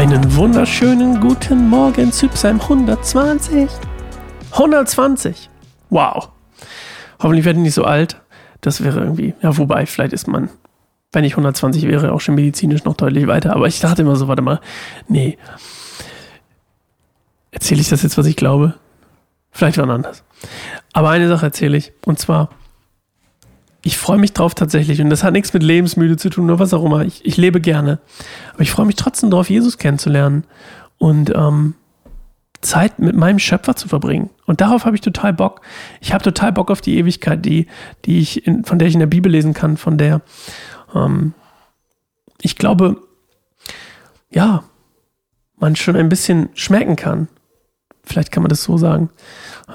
Einen wunderschönen guten Morgen zu Psalm 120. 120. Wow. Hoffentlich werde ich nicht so alt. Das wäre irgendwie, ja, wobei, vielleicht ist man, wenn ich 120 wäre, auch schon medizinisch noch deutlich weiter. Aber ich dachte immer so, warte mal, nee. Erzähle ich das jetzt, was ich glaube? Vielleicht wann anders. Aber eine Sache erzähle ich. Und zwar, ich freue mich drauf tatsächlich. Und das hat nichts mit lebensmüde zu tun oder was auch immer. Ich, ich lebe gerne. Aber ich freue mich trotzdem drauf, Jesus kennenzulernen. Und ähm, Zeit mit meinem Schöpfer zu verbringen. Und darauf habe ich total Bock. Ich habe total Bock auf die Ewigkeit, die, die ich in, von der ich in der Bibel lesen kann, von der ähm, ich glaube, ja, man schon ein bisschen schmecken kann. Vielleicht kann man das so sagen.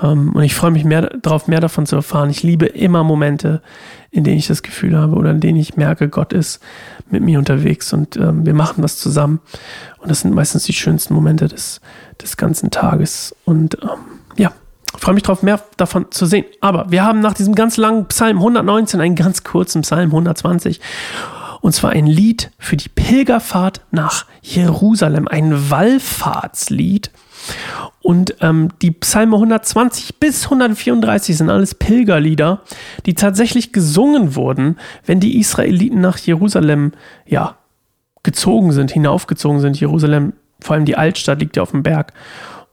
Ähm, und ich freue mich mehr darauf, mehr davon zu erfahren. Ich liebe immer Momente, in denen ich das Gefühl habe oder in denen ich merke, Gott ist mit mir unterwegs und ähm, wir machen was zusammen. Und das sind meistens die schönsten Momente des, des ganzen Tages. Und ähm, ja, freue mich darauf, mehr davon zu sehen. Aber wir haben nach diesem ganz langen Psalm 119 einen ganz kurzen Psalm 120. Und zwar ein Lied für die Pilgerfahrt nach Jerusalem, ein Wallfahrtslied. Und ähm, die Psalme 120 bis 134 sind alles Pilgerlieder, die tatsächlich gesungen wurden, wenn die Israeliten nach Jerusalem, ja, gezogen sind, hinaufgezogen sind. Jerusalem, vor allem die Altstadt, liegt ja auf dem Berg.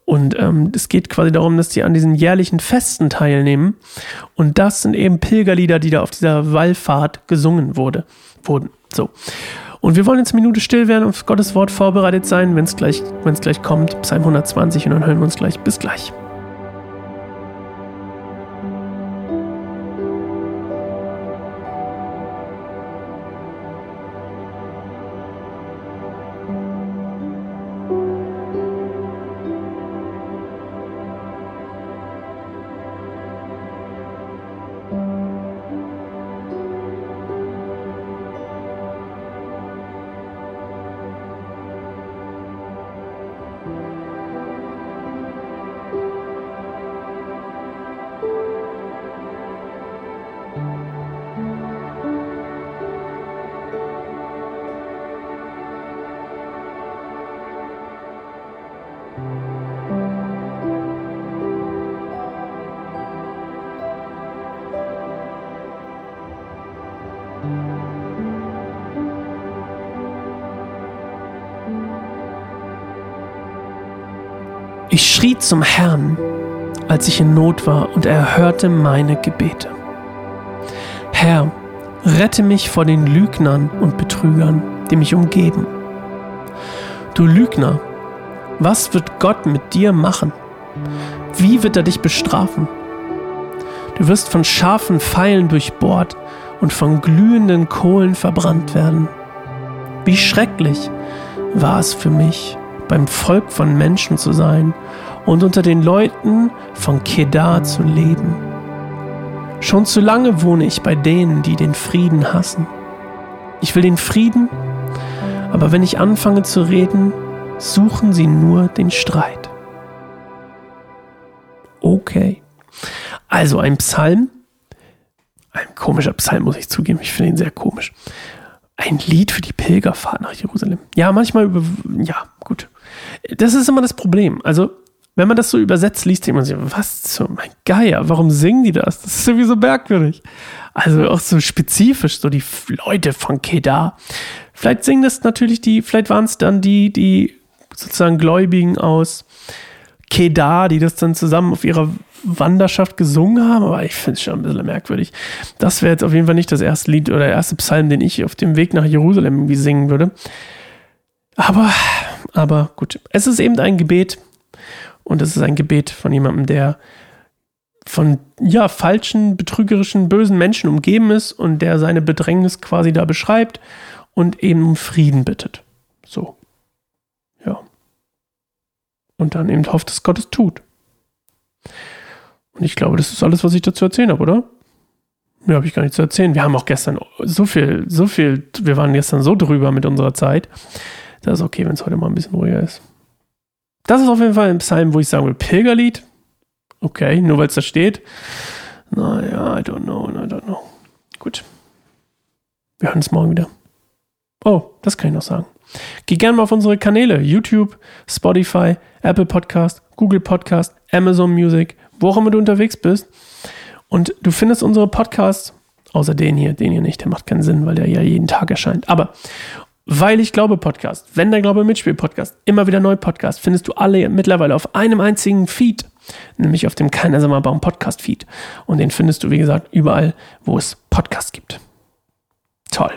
Und ähm, es geht quasi darum, dass die an diesen jährlichen Festen teilnehmen. Und das sind eben Pilgerlieder, die da auf dieser Wallfahrt gesungen wurde, wurden. So. Und wir wollen jetzt eine Minute still werden und auf Gottes Wort vorbereitet sein, wenn es gleich, gleich kommt. Psalm 120 und dann hören wir uns gleich. Bis gleich. Ich schrie zum Herrn, als ich in Not war, und er hörte meine Gebete. Herr, rette mich vor den Lügnern und Betrügern, die mich umgeben. Du Lügner, was wird Gott mit dir machen? Wie wird er dich bestrafen? Du wirst von scharfen Pfeilen durchbohrt und von glühenden Kohlen verbrannt werden. Wie schrecklich war es für mich, beim Volk von Menschen zu sein und unter den Leuten von Kedar zu leben. Schon zu lange wohne ich bei denen, die den Frieden hassen. Ich will den Frieden, aber wenn ich anfange zu reden, suchen sie nur den Streit. Okay. Also ein Psalm, ein komischer Psalm muss ich zugeben, ich finde ihn sehr komisch. Ein Lied für die Pilgerfahrt nach Jerusalem. Ja, manchmal über, ja, gut. Das ist immer das Problem. Also, wenn man das so übersetzt liest, denkt man sich, was zum Geier, warum singen die das? Das ist irgendwie so merkwürdig. Also auch so spezifisch, so die Leute von Kedar. Vielleicht singen das natürlich die, vielleicht waren es dann die, die sozusagen Gläubigen aus Kedar, die das dann zusammen auf ihrer Wanderschaft gesungen haben, aber ich finde es schon ein bisschen merkwürdig. Das wäre jetzt auf jeden Fall nicht das erste Lied oder der erste Psalm, den ich auf dem Weg nach Jerusalem irgendwie singen würde. Aber aber gut. Es ist eben ein Gebet und es ist ein Gebet von jemandem, der von ja, falschen, betrügerischen, bösen Menschen umgeben ist und der seine Bedrängnis quasi da beschreibt und eben um Frieden bittet. So. Und dann eben hofft, dass Gott es tut. Und ich glaube, das ist alles, was ich dazu erzählen habe, oder? Mehr habe ich gar nicht zu erzählen. Wir haben auch gestern so viel, so viel, wir waren gestern so drüber mit unserer Zeit. Das ist okay, wenn es heute mal ein bisschen ruhiger ist. Das ist auf jeden Fall ein Psalm, wo ich sagen will, Pilgerlied. Okay, nur weil es da steht. Naja, I don't know, I don't know. Gut. Wir hören uns morgen wieder. Oh, das kann ich noch sagen. Geh gerne mal auf unsere Kanäle, YouTube, Spotify, Apple Podcast, Google Podcast, Amazon Music, wo auch immer du unterwegs bist. Und du findest unsere Podcasts, außer den hier, den hier nicht, der macht keinen Sinn, weil der ja jeden Tag erscheint. Aber weil ich glaube Podcast, wenn der Glaube Mitspiel Podcast, immer wieder neu Podcast, findest du alle mittlerweile auf einem einzigen Feed, nämlich auf dem Keiner Sommerbaum Podcast Feed. Und den findest du, wie gesagt, überall, wo es Podcasts gibt. Toll.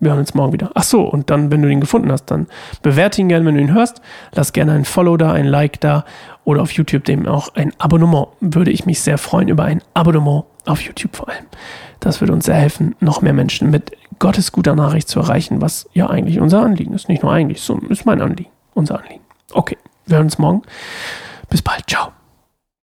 Wir hören uns morgen wieder. Ach so, und dann, wenn du ihn gefunden hast, dann bewerte ihn gerne, wenn du ihn hörst. Lass gerne ein Follow da, ein Like da oder auf YouTube dem auch ein Abonnement. Würde ich mich sehr freuen über ein Abonnement auf YouTube vor allem. Das würde uns sehr helfen, noch mehr Menschen mit Gottes guter Nachricht zu erreichen, was ja eigentlich unser Anliegen ist. Nicht nur eigentlich, so ist mein Anliegen, unser Anliegen. Okay, wir hören uns morgen. Bis bald. Ciao.